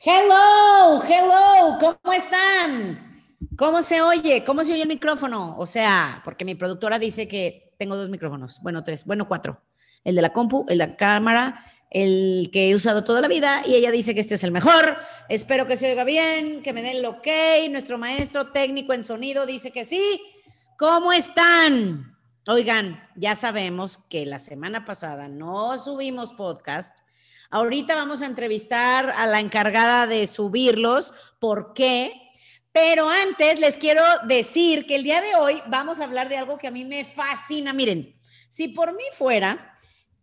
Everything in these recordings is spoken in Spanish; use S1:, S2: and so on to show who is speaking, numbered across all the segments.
S1: Hello, hello, ¿cómo están? ¿Cómo se oye? ¿Cómo se oye el micrófono? O sea, porque mi productora dice que tengo dos micrófonos, bueno, tres, bueno, cuatro. El de la compu, el de la cámara, el que he usado toda la vida y ella dice que este es el mejor. Espero que se oiga bien, que me den el ok. Nuestro maestro técnico en sonido dice que sí. ¿Cómo están? Oigan, ya sabemos que la semana pasada no subimos podcast. Ahorita vamos a entrevistar a la encargada de subirlos. ¿Por qué? Pero antes les quiero decir que el día de hoy vamos a hablar de algo que a mí me fascina. Miren, si por mí fuera,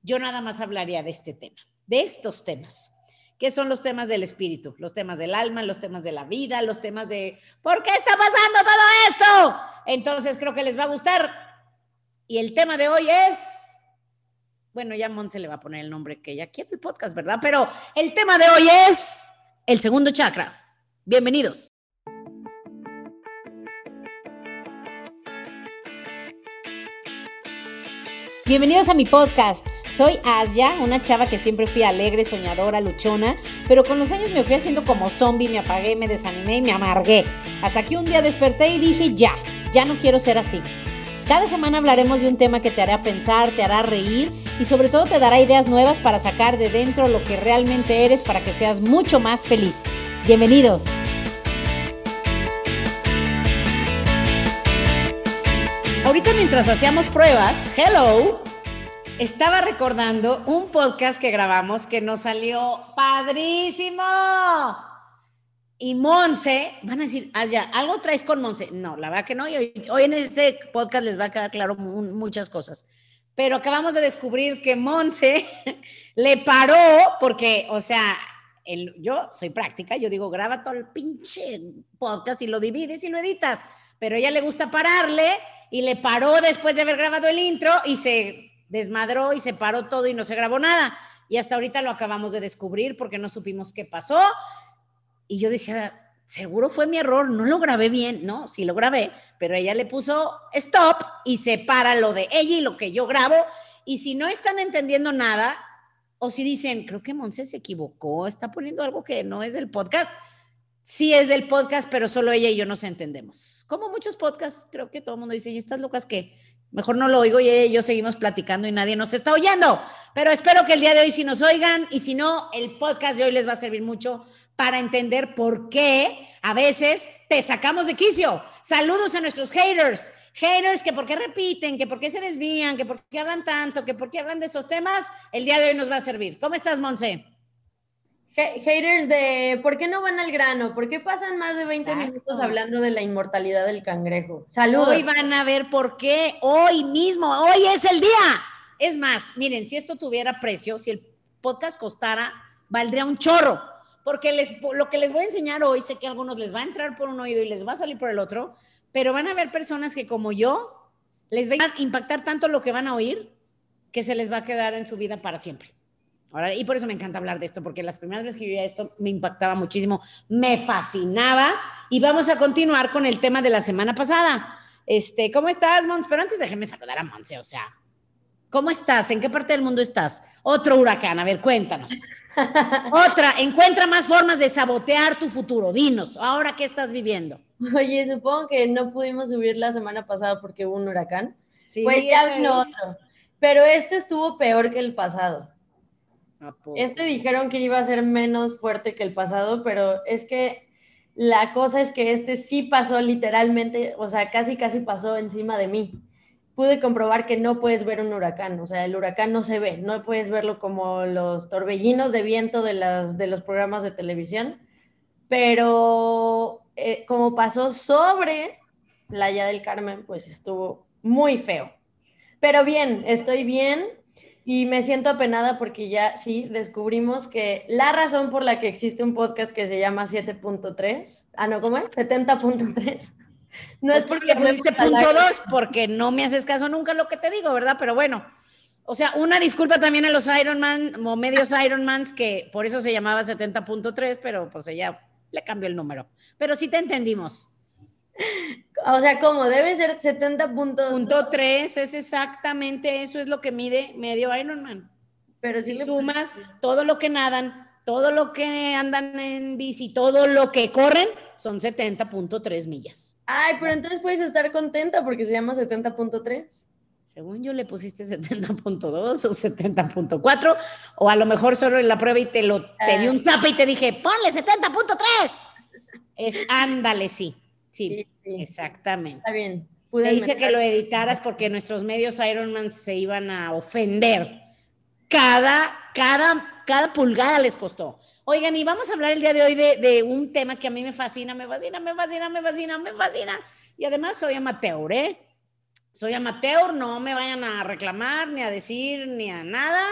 S1: yo nada más hablaría de este tema, de estos temas. ¿Qué son los temas del espíritu? Los temas del alma, los temas de la vida, los temas de ¿por qué está pasando todo esto? Entonces creo que les va a gustar y el tema de hoy es, bueno, ya Monse le va a poner el nombre que ella quiere el podcast, ¿verdad? Pero el tema de hoy es el segundo chakra. Bienvenidos. Bienvenidos a mi podcast. Soy Asia, una chava que siempre fui alegre, soñadora, luchona, pero con los años me fui haciendo como zombie, me apagué, me desanimé y me amargué. Hasta que un día desperté y dije, ya, ya no quiero ser así. Cada semana hablaremos de un tema que te hará pensar, te hará reír y sobre todo te dará ideas nuevas para sacar de dentro lo que realmente eres para que seas mucho más feliz. Bienvenidos. Ahorita mientras hacíamos pruebas, hello, estaba recordando un podcast que grabamos que nos salió padrísimo. Y Monse, van a decir, ya, ¿algo traes con Monse? No, la verdad que no. hoy, hoy, en este podcast les va a quedar claro muchas cosas. Pero acabamos de descubrir que Monse le paró porque, o sea, yo soy práctica, yo digo, graba todo el pinche podcast y lo divides y lo editas. Pero ella le gusta pararle y le paró después de haber grabado el intro y se desmadró y se paró todo y no se grabó nada. Y hasta ahorita lo acabamos de descubrir porque no supimos qué pasó y yo decía, seguro fue mi error, no lo grabé bien, ¿no? Sí lo grabé, pero ella le puso stop y separa lo de ella y lo que yo grabo. Y si no están entendiendo nada, o si dicen, creo que Monse se equivocó, está poniendo algo que no es del podcast. Sí es del podcast, pero solo ella y yo nos entendemos. Como muchos podcasts, creo que todo el mundo dice, ¿y estas locas que Mejor no lo oigo y ella y yo seguimos platicando y nadie nos está oyendo. Pero espero que el día de hoy sí nos oigan y si no, el podcast de hoy les va a servir mucho para entender por qué a veces te sacamos de quicio. Saludos a nuestros haters. Haters que por qué repiten, que por qué se desvían, que por qué hablan tanto, que por qué hablan de esos temas. El día de hoy nos va a servir. ¿Cómo estás, Monse?
S2: Haters de ¿por qué no van al grano? ¿Por qué pasan más de 20 minutos hablando de la inmortalidad del cangrejo? Saludos.
S1: Hoy van a ver por qué, hoy mismo, hoy es el día. Es más, miren, si esto tuviera precio, si el podcast costara, valdría un chorro porque les, lo que les voy a enseñar hoy, sé que a algunos les va a entrar por un oído y les va a salir por el otro, pero van a haber personas que como yo, les va a impactar tanto lo que van a oír que se les va a quedar en su vida para siempre. Ahora, y por eso me encanta hablar de esto, porque las primeras veces que yo esto me impactaba muchísimo, me fascinaba. Y vamos a continuar con el tema de la semana pasada. Este, ¿Cómo estás, Mons? Pero antes déjeme saludar a Monse, o sea, ¿cómo estás? ¿En qué parte del mundo estás? Otro huracán, a ver, cuéntanos. Otra, encuentra más formas de sabotear tu futuro. Dinos, ahora qué estás viviendo.
S2: Oye, supongo que no pudimos subir la semana pasada porque hubo un huracán. Sí, pues ya vino otro. Pero este estuvo peor que el pasado. Este dijeron que iba a ser menos fuerte que el pasado, pero es que la cosa es que este sí pasó literalmente, o sea, casi casi pasó encima de mí pude comprobar que no puedes ver un huracán, o sea, el huracán no se ve, no puedes verlo como los torbellinos de viento de, las, de los programas de televisión, pero eh, como pasó sobre Playa del Carmen, pues estuvo muy feo. Pero bien, estoy bien y me siento apenada porque ya sí descubrimos que la razón por la que existe un podcast que se llama 7.3, ah, no, ¿cómo es? 70.3
S1: no es porque pusiste punto dos, porque no me haces caso nunca lo que te digo, ¿verdad? Pero bueno, o sea, una disculpa también a los Ironman o medios Ironmans, que por eso se llamaba 70.3, pero pues ella le cambió el número. Pero sí te entendimos.
S2: O sea, ¿cómo? Debe ser 70.3.
S1: es exactamente eso, es lo que mide medio Ironman. Pero si, sumas todo lo que nadan todo lo que andan en bici, todo lo que corren, son 70.3 millas.
S2: Ay, pero entonces puedes estar contenta porque se llama 70.3.
S1: Según yo le pusiste 70.2 o 70.4, o a lo mejor solo en la prueba y te lo te di un zap y te dije, ponle 70.3. Es ándale, sí. Sí, exactamente.
S2: Está bien.
S1: Te dice que lo editaras porque nuestros medios Ironman se iban a ofender. Cada, cada, cada pulgada les costó. Oigan, y vamos a hablar el día de hoy de, de, un tema que a mí me fascina, me fascina, me fascina, me fascina, me fascina. Y además soy amateur, ¿eh? Soy amateur, no me vayan a reclamar, ni a decir, ni a nada,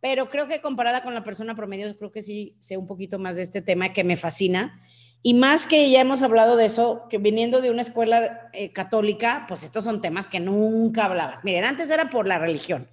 S1: pero creo que comparada con la persona promedio, creo que sí sé un poquito más de este tema que me fascina. Y más que ya hemos hablado de eso, que viniendo de una escuela eh, católica, pues estos son temas que nunca hablabas. Miren, antes era por la religión.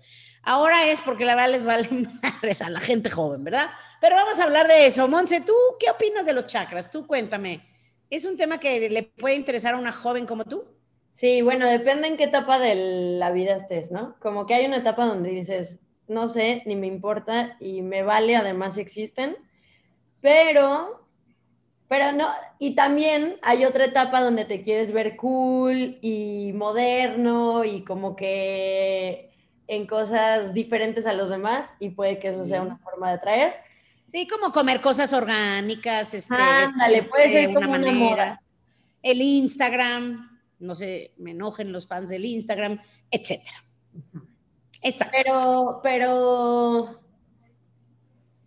S1: Ahora es porque la verdad les vale madres a la gente joven, ¿verdad? Pero vamos a hablar de eso. Monse, ¿tú qué opinas de los chakras? Tú cuéntame. ¿Es un tema que le puede interesar a una joven como tú?
S2: Sí, bueno, depende en qué etapa de la vida estés, ¿no? Como que hay una etapa donde dices, no sé, ni me importa y me vale además si existen, pero pero no, y también hay otra etapa donde te quieres ver cool y moderno y como que en cosas diferentes a los demás y puede que eso sea una forma de atraer.
S1: Sí, como comer cosas orgánicas, este,
S2: Ándale, puede ser como una manera.
S1: El Instagram, no sé, me enojen los fans del Instagram, etcétera.
S2: Exacto. Pero, pero,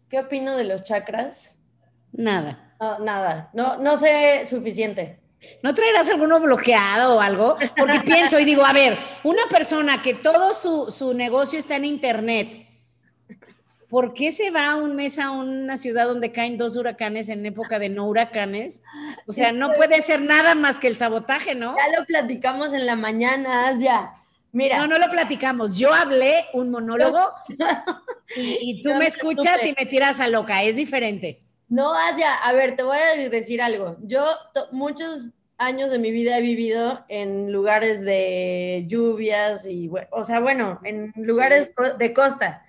S2: ¿qué opino de los chakras?
S1: Nada.
S2: No, nada, no, no sé suficiente.
S1: ¿No traerás alguno bloqueado o algo? Porque pienso y digo, a ver, una persona que todo su, su, negocio está en internet, ¿por qué se va un mes a una ciudad donde caen dos huracanes en época de no huracanes? O sea, no puede ser nada más que el sabotaje, ¿no?
S2: Ya lo platicamos en la mañana, ya. Mira.
S1: No, no lo platicamos. Yo hablé un monólogo y, y tú me escuchas y me tiras a loca. Es diferente.
S2: No haya, a ver, te voy a decir algo. Yo muchos años de mi vida he vivido en lugares de lluvias y, o sea, bueno, en lugares de costa.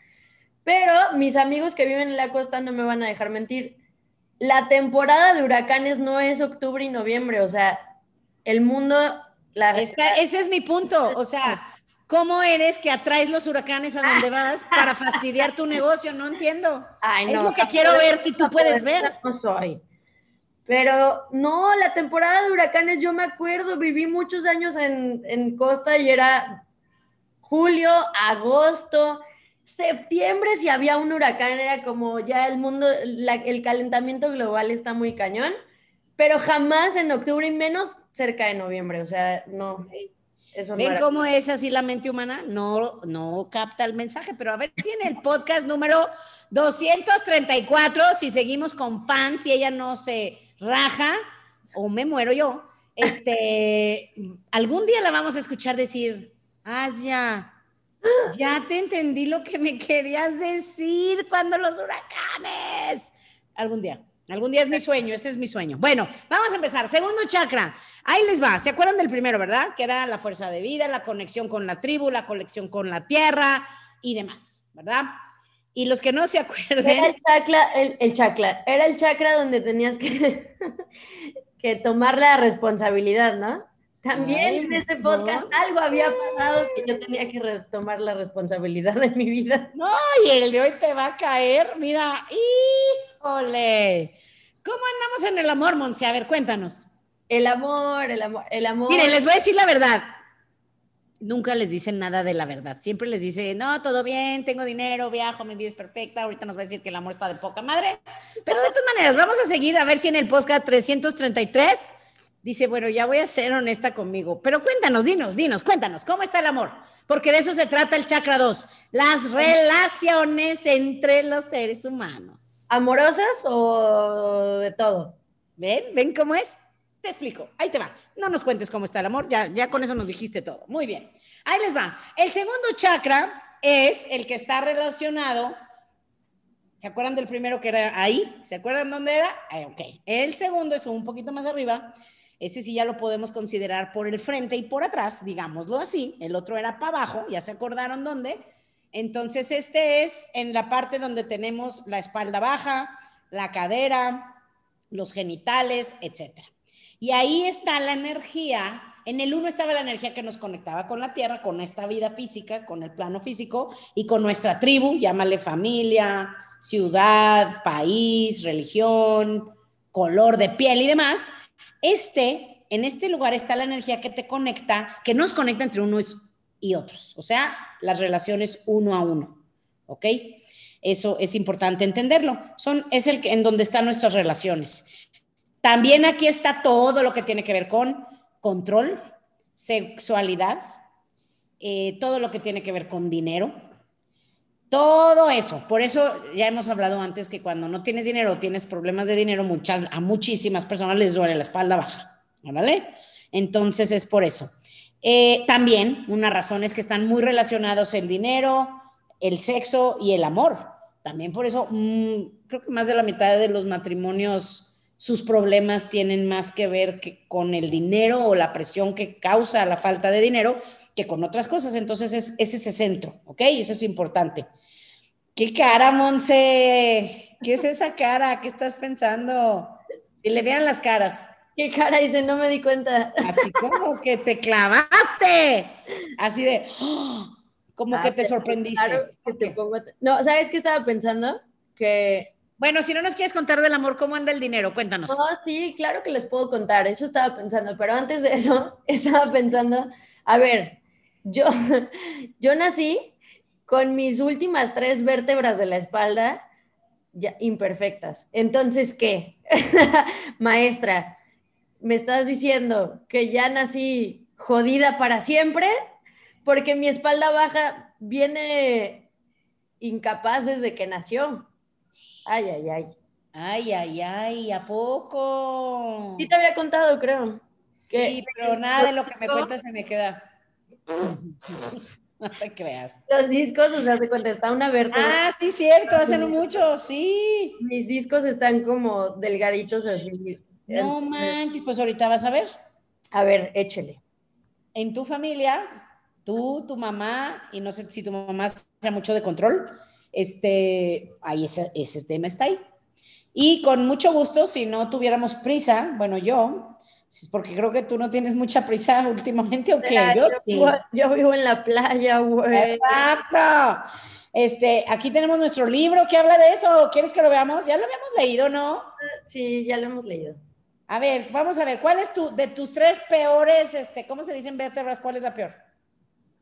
S2: Pero mis amigos que viven en la costa no me van a dejar mentir. La temporada de huracanes no es octubre y noviembre, o sea, el mundo... La...
S1: eso es mi punto, o sea, ¿Cómo eres que atraes los huracanes a donde vas para fastidiar tu negocio? No entiendo.
S2: Ay, no,
S1: es lo que quiero ver si tú puedes ver.
S2: No soy. Pero no, la temporada de huracanes, yo me acuerdo, viví muchos años en, en Costa y era julio, agosto, septiembre, si había un huracán, era como ya el mundo, el calentamiento global está muy cañón, pero jamás en octubre y menos cerca de noviembre, o sea, no.
S1: ¿Ven cómo es así la mente humana? No, no capta el mensaje, pero a ver si en el podcast número 234, si seguimos con pan, si ella no se raja o me muero yo, este, algún día la vamos a escuchar decir, ah, ya, ya te entendí lo que me querías decir cuando los huracanes. Algún día. Algún día es mi sueño, ese es mi sueño. Bueno, vamos a empezar. Segundo chakra. Ahí les va. ¿Se acuerdan del primero, verdad? Que era la fuerza de vida, la conexión con la tribu, la conexión con la tierra y demás, ¿verdad? Y los que no se acuerden.
S2: Era el chakra, el, chakra. Era el chakra donde tenías que, que tomar la responsabilidad, ¿no? También en ese podcast algo había pasado que yo tenía que retomar la responsabilidad de mi vida.
S1: No, y el de hoy te va a caer, mira, híjole. ¿Cómo andamos en el amor, Monse? A ver, cuéntanos.
S2: El amor, el amor, el amor.
S1: Miren, les voy a decir la verdad. Nunca les dicen nada de la verdad. Siempre les dice, no, todo bien, tengo dinero, viajo, mi vida es perfecta. Ahorita nos va a decir que el amor está de poca madre. Pero de todas maneras, vamos a seguir a ver si en el podcast 333 dice, bueno, ya voy a ser honesta conmigo, pero cuéntanos, dinos, dinos, cuéntanos, ¿cómo está el amor? Porque de eso se trata el chakra 2, las relaciones entre los seres humanos.
S2: ¿Amorosas o de todo?
S1: ¿Ven? ¿Ven cómo es? Te explico, ahí te va. No nos cuentes cómo está el amor, ya, ya con eso nos dijiste todo. Muy bien. Ahí les va. El segundo chakra es el que está relacionado ¿Se acuerdan del primero que era ahí? ¿Se acuerdan dónde era? Ah, ok. El segundo es un poquito más arriba, ese sí ya lo podemos considerar por el frente y por atrás, digámoslo así. El otro era para abajo, ya se acordaron dónde. Entonces, este es en la parte donde tenemos la espalda baja, la cadera, los genitales, etc. Y ahí está la energía. En el uno estaba la energía que nos conectaba con la tierra, con esta vida física, con el plano físico y con nuestra tribu, llámale familia, ciudad, país, religión, color de piel y demás. Este, en este lugar está la energía que te conecta, que nos conecta entre unos y otros, o sea, las relaciones uno a uno, ¿ok? Eso es importante entenderlo. Son, es el que, en donde están nuestras relaciones. También aquí está todo lo que tiene que ver con control, sexualidad, eh, todo lo que tiene que ver con dinero, todo eso. Por eso ya hemos hablado antes que cuando no tienes dinero, tienes problemas de dinero, muchas, a muchísimas personas les duele la espalda baja, ¿vale? Entonces es por eso. Eh, también una razón es que están muy relacionados el dinero, el sexo y el amor. También por eso mm, creo que más de la mitad de los matrimonios, sus problemas tienen más que ver que con el dinero o la presión que causa la falta de dinero que con otras cosas. Entonces es, ese centro, ¿ok? Y eso es importante. ¿Qué cara, Monse? ¿Qué es esa cara? ¿Qué estás pensando? Si le vieran las caras.
S2: ¿Qué cara? Dice, no me di cuenta.
S1: Así como que te clavaste. Así de... ¡oh! Como que te sorprendiste.
S2: No, ¿sabes qué estaba pensando? Que...
S1: Bueno, si no nos quieres contar del amor, ¿cómo anda el dinero? Cuéntanos.
S2: No, sí, claro que les puedo contar, eso estaba pensando, pero antes de eso estaba pensando, a ver, yo, yo nací con mis últimas tres vértebras de la espalda ya imperfectas. Entonces, ¿qué? Maestra, ¿me estás diciendo que ya nací jodida para siempre? porque mi espalda baja viene incapaz desde que nació. Ay, ay, ay.
S1: Ay, ay, ay, ¿a poco?
S2: Sí te había contado, creo.
S1: Sí, pero nada de lo que me cuentas se me queda. no te creas.
S2: Los discos, o sea, se contesta una vértebra.
S1: Ah, sí, cierto, hacen mucho, sí.
S2: Mis discos están como delgaditos así.
S1: No manches, pues ahorita vas a ver.
S2: A ver, échele.
S1: En tu familia tú, tu mamá, y no sé si tu mamá sea mucho de control, este, ahí ese, ese tema está ahí. Y con mucho gusto, si no tuviéramos prisa, bueno, yo, porque creo que tú no tienes mucha prisa últimamente, ¿o qué?
S2: Yo, sí. Yo vivo en la playa, güey.
S1: Exacto. Este, aquí tenemos nuestro libro que habla de eso. ¿Quieres que lo veamos? Ya lo habíamos leído, ¿no?
S2: Sí, ya lo hemos leído.
S1: A ver, vamos a ver, ¿cuál es tu, de tus tres peores, este, ¿cómo se dicen vértebras? ¿Cuál es la peor?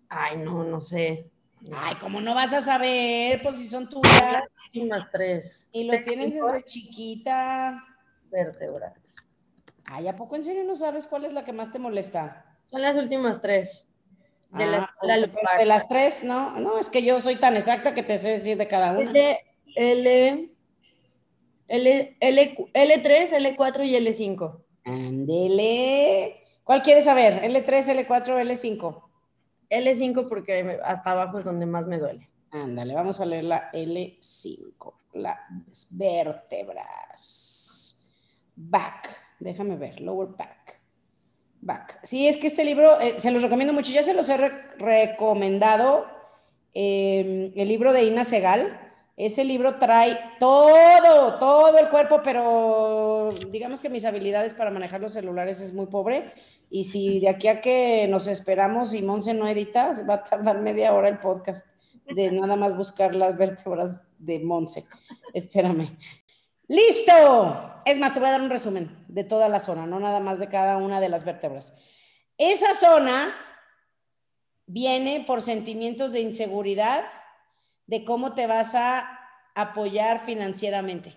S2: Ay, no, no sé.
S1: Ay, ¿cómo no vas a saber? Pues si son tuyas.
S2: Últimas tres.
S1: Y lo tienes desde chiquita.
S2: Vértebras.
S1: Ay, ¿a poco en serio no sabes cuál es la que más te molesta?
S2: Son las últimas tres.
S1: De, ah, pues, de las tres, no, no, es que yo soy tan exacta que te sé decir de cada una.
S2: L, L, L, L, L3, L4 y L5.
S1: Ándele. ¿Cuál quieres saber? ¿L3, L4 o L5?
S2: L5 porque hasta abajo es donde más me duele.
S1: Ándale, vamos a leer la L5, las vértebras. Back, déjame ver, lower back. Back. Sí, es que este libro eh, se los recomiendo mucho, ya se los he recomendado. Em, el libro de Ina Segal, ese libro trae todo, todo el cuerpo, pero digamos que mis habilidades para manejar los celulares es muy pobre. Y si de aquí a que nos esperamos y Monse no edita, va a tardar media hora el podcast de nada más buscar las vértebras de Monse. Espérame. ¡Listo! Es más, te voy a dar un resumen de toda la zona, no nada más de cada una de las vértebras. Esa zona viene por sentimientos de inseguridad, de cómo te vas a apoyar financieramente.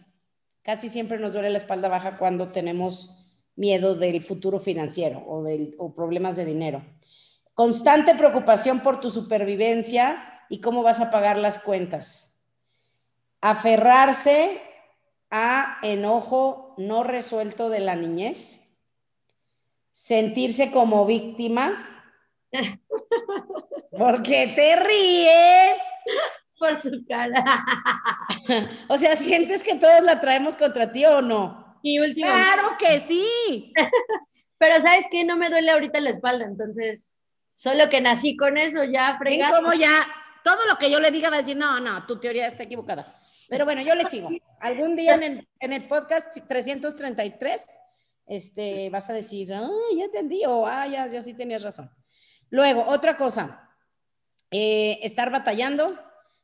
S1: Casi siempre nos duele la espalda baja cuando tenemos miedo del futuro financiero o, del, problemas de dinero. Constante preocupación por tu supervivencia y cómo vas a pagar las cuentas. Aferrarse a enojo no resuelto de la niñez. Sentirse como víctima. ¿Por qué te ríes?
S2: Por tu cara.
S1: o sea, ¿sientes que todos la traemos contra ti o no?
S2: Y último.
S1: Claro que sí.
S2: Pero sabes que no me duele ahorita la espalda, entonces, solo que nací con eso ya fregado.
S1: como ya, todo lo que yo le diga va a decir, no, no, tu teoría está equivocada. Pero bueno, yo le sigo. Algún día en el, en el podcast 333 este, vas a decir, ah, ya entendí, o ah, ya, ya sí tenías razón. Luego, otra cosa, eh, estar batallando,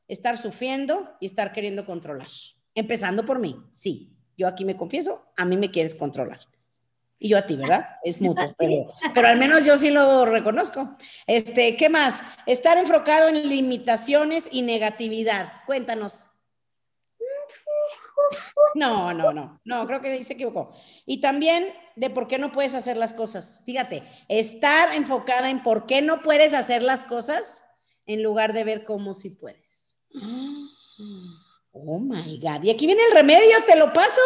S1: estar sufriendo y estar queriendo controlar. Empezando por mí, sí, yo aquí me confieso, a mí me quieres controlar. Y yo a ti, ¿verdad? Es mutuo, pero, pero al menos yo sí lo reconozco. Este, ¿qué más? Estar enfocado en limitaciones y negatividad. Cuéntanos. No, no, no, no, creo que se equivocó. Y también de por qué no puedes hacer las cosas. Fíjate, estar enfocada en por qué no puedes hacer las cosas en lugar de ver cómo sí puedes. Oh my God. Y aquí viene el remedio, te lo paso.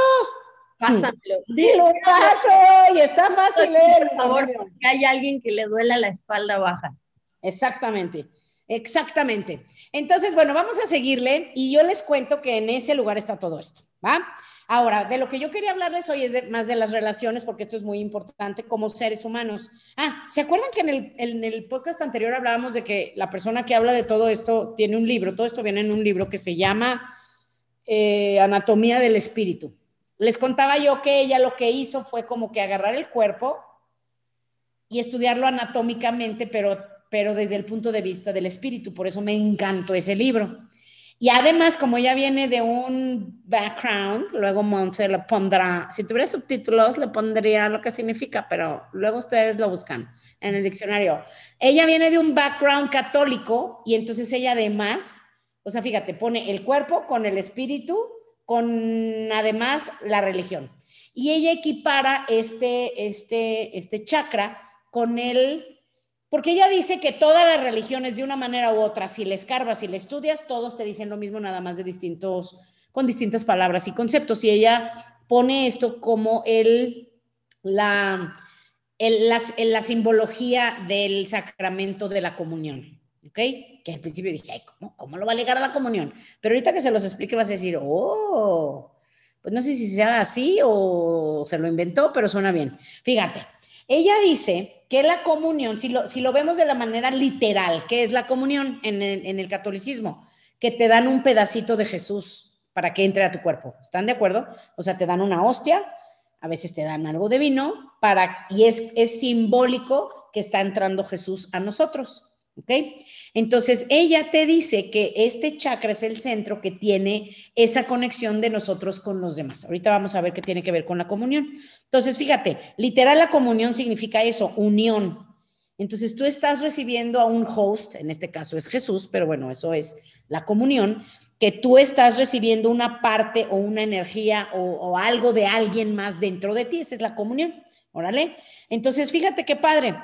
S2: Pásamelo.
S1: Te lo paso y está fácil.
S2: Por favor, que hay alguien que le duela la espalda baja.
S1: Exactamente. Exactamente. Entonces, bueno, vamos a seguirle y yo les cuento que en ese lugar está todo esto, ¿va? Ahora, de lo que yo quería hablarles hoy es más de las relaciones, porque esto es muy importante como seres humanos. Ah, ¿se acuerdan que en el, podcast anterior hablábamos de que la persona que habla de todo esto tiene un libro? Todo esto viene en un libro que se llama eh, Anatomía del Espíritu. Les contaba yo que ella lo que hizo fue como que agarrar el cuerpo y estudiarlo anatómicamente, pero pero desde el punto de vista del espíritu. Por eso me encantó ese libro. Y además, como ella viene de un background, luego Monse le pondrá, si tuviera subtítulos, le pondría lo que significa, pero luego ustedes lo buscan en el diccionario. Ella viene de un background católico y entonces ella además, o sea, fíjate, pone el cuerpo con el espíritu, con además la religión. Y ella equipara este, este, este chakra con el porque ella dice que todas las religiones, de una manera u otra, si le escarbas, si le estudias, todos te dicen lo mismo, nada más de distintos, con distintas palabras y conceptos. Y ella pone esto como el, la, el, la simbología del sacramento de la comunión. ¿Ok? Que al principio dije, ¿cómo, ¿cómo lo va a ligar a la comunión? Pero ahorita que se los explique vas a decir, oh, pues no sé si sea así o se lo inventó, pero suena bien. Fíjate, ella dice que la comunión, si lo, si lo vemos de la manera literal, que es la comunión en el, en el catolicismo, que te dan un pedacito de Jesús para que entre a tu cuerpo. ¿Están de acuerdo? O sea, te dan una hostia, a veces te dan algo de vino, para, y es, es simbólico que está entrando Jesús a nosotros. ¿Ok? Entonces, ella te dice que este chakra es el centro que tiene esa conexión de nosotros con los demás. Ahorita vamos a ver qué tiene que ver con la comunión. Entonces, fíjate, literal la comunión significa eso, unión. Entonces, tú estás recibiendo a un host, en este caso es Jesús, pero bueno, eso es la comunión, que tú estás recibiendo una parte o una energía o, algo de alguien más dentro de ti. Esa es la comunión. Órale. Entonces, fíjate qué padre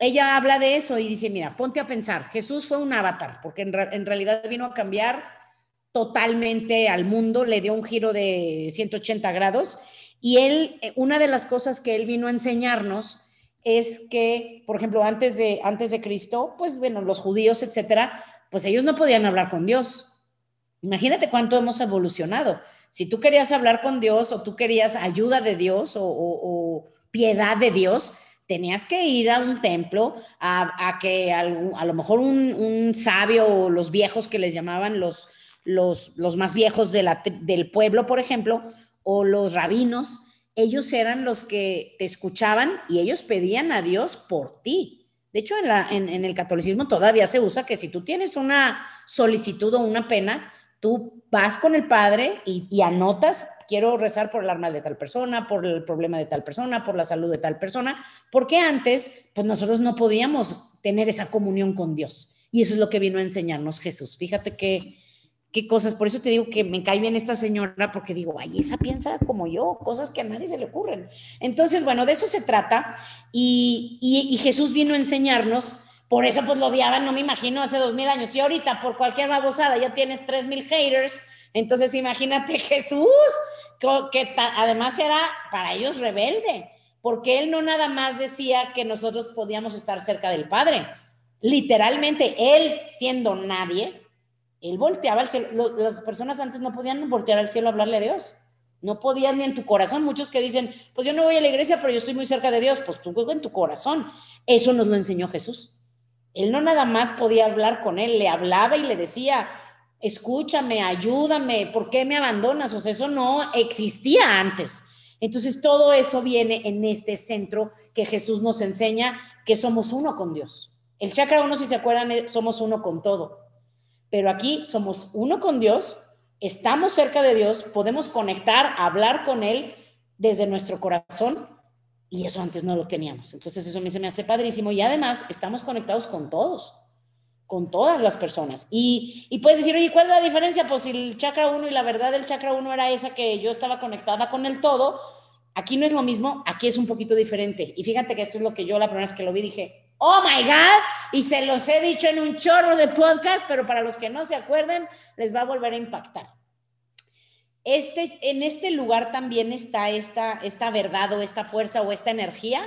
S1: ella habla de eso y dice, mira, ponte a pensar, Jesús fue un avatar, porque en, realidad vino a cambiar totalmente al mundo, le dio un giro de 180 grados y él, eh, una de las cosas que él vino a enseñarnos es que, por ejemplo, antes de, antes de Cristo, pues bueno, los judíos, etcétera, pues ellos no podían hablar con Dios. Imagínate cuánto hemos evolucionado. Si tú querías hablar con Dios o tú querías ayuda de Dios o piedad de Dios, tenías que ir a un templo, a, que a, lo mejor un, sabio o los viejos que les llamaban los, los, más viejos de la, del pueblo, por ejemplo, o los rabinos, ellos eran los que te escuchaban y ellos pedían a Dios por ti. De hecho, en, en el catolicismo todavía se usa que si tú tienes una solicitud o una pena, tú vas con el padre y, anotas, quiero rezar por el alma de tal persona, por el problema de tal persona, por la salud de tal persona, porque antes, pues nosotros no podíamos tener esa comunión con Dios. Y eso es lo que vino a enseñarnos Jesús. Fíjate qué, qué cosas, por eso te digo que me cae bien esta señora, porque digo, ay, esa piensa como yo, cosas que a nadie se le ocurren. Entonces, bueno, de eso se trata. Y, y, y Jesús vino a enseñarnos por eso pues lo odiaban, no me imagino, hace dos mil años. Y ahorita por cualquier babosada ya tienes tres mil haters, entonces imagínate Jesús, que, además era para ellos rebelde, porque él no nada más decía que nosotros podíamos estar cerca del Padre. Literalmente, él siendo nadie, él volteaba al cielo. Las personas antes no podían voltear al cielo a hablarle a Dios. No podían ni en tu corazón. Muchos que dicen, pues yo no voy a la iglesia, pero yo estoy muy cerca de Dios. Pues tú en tu corazón. Eso nos lo enseñó Jesús. Él no nada más podía hablar con él, le hablaba y le decía, escúchame, ayúdame, ¿por qué me abandonas? O sea, eso no existía antes. Entonces, todo eso viene en este centro que Jesús nos enseña que somos uno con Dios. El chakra uno, si se acuerdan, eh, somos uno con todo. Pero aquí somos uno con Dios, estamos cerca de Dios, podemos conectar, hablar con Él desde nuestro corazón y eso antes no lo teníamos. Entonces, eso me hace padrísimo y además estamos conectados con todos con todas las personas. Y, y, puedes decir, oye, ¿cuál es la diferencia? Pues si el chakra 1 y la verdad del chakra 1 era esa que yo estaba conectada con el todo, aquí no es lo mismo, aquí es un poquito diferente. Y fíjate que esto es lo que yo la primera vez que lo vi dije, oh my God, y se los he dicho en un chorro de podcast, pero para los que no se acuerden, les va a volver a impactar. Este, en este lugar también está esta, esta verdad o esta fuerza o esta energía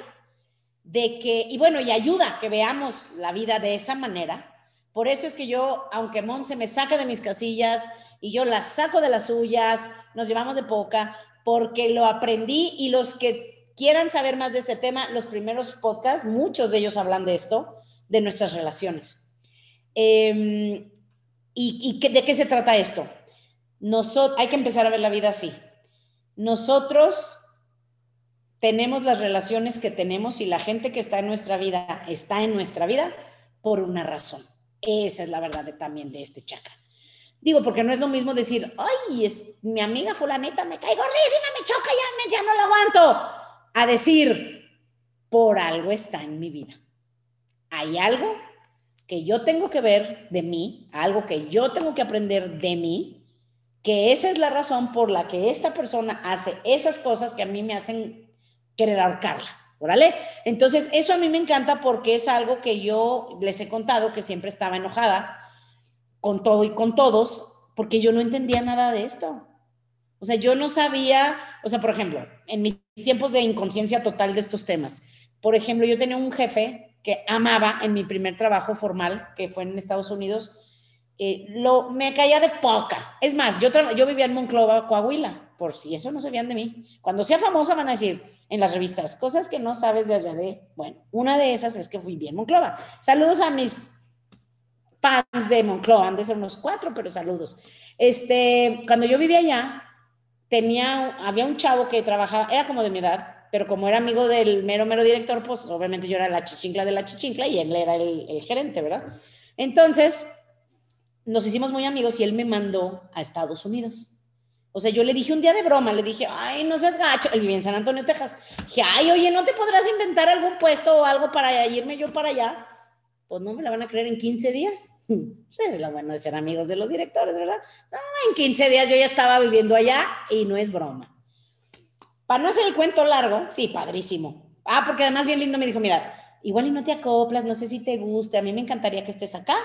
S1: de que, y bueno, y ayuda que veamos la vida de esa manera, por eso es que yo, aunque Mon se me saca de mis casillas y yo las saco de las suyas, nos llevamos de poca, porque lo aprendí y los que quieran saber más de este tema, los primeros podcasts, muchos de ellos hablan de esto, de nuestras relaciones. Em, ¿Y, de qué se trata esto? Hay que empezar a ver la vida así. Nosotros tenemos las relaciones que tenemos y la gente que está en nuestra vida está en nuestra vida por una razón. Esa es la verdad también de este chakra. Digo, porque no es lo mismo decir, ay, es mi amiga fulanita me cae gordísima, me choca, ya, ya no la aguanto. A decir, por algo está en mi vida. Hay algo que yo tengo que ver de mí, algo que yo tengo que aprender de mí, que esa es la razón por la que esta persona hace esas cosas que a mí me hacen querer ahorcarla. ¿Órale? Entonces, eso a mí me encanta porque es algo que yo les he contado que siempre estaba enojada con todo y con todos, porque yo no entendía nada de esto. O sea, yo no sabía, o sea, por ejemplo, en mis tiempos de inconsciencia total de estos temas, por ejemplo, yo tenía un jefe que amaba en mi primer trabajo formal, que fue en Estados Unidos, eh, lo, me caía de poca. Es más, yo, yo vivía en Monclova, Coahuila, por si eso no sabían de mí. Cuando sea famosa van a decir, en las revistas, cosas que no sabes de allá de, bueno, una de esas es que fui bien Monclova. Saludos a mis fans de Monclova, han de ser unos cuatro, pero saludos. Este, cuando yo vivía allá, tenía, había un chavo que trabajaba, era como de mi edad, pero como era amigo del mero, mero director, pues obviamente yo era la chichincla de la chichincla y él era el, el gerente, ¿verdad? Entonces, nos hicimos muy amigos y él me mandó a Estados Unidos. O sea, yo le dije un día de broma, le dije, ay, no seas gacho, él vivía en San Antonio, Texas. Dije, ay, oye, ¿no te podrás inventar algún puesto o algo para irme yo para allá? Pues no me la van a creer en 15 días. Pues es lo bueno de ser amigos de los directores, ¿verdad? No, en 15 días yo ya estaba viviendo allá y no es broma. Para no hacer el cuento largo, sí, padrísimo. Ah, porque además bien lindo me dijo, mira, igual y no te acoplas, no sé si te guste, a mí me encantaría que estés acá,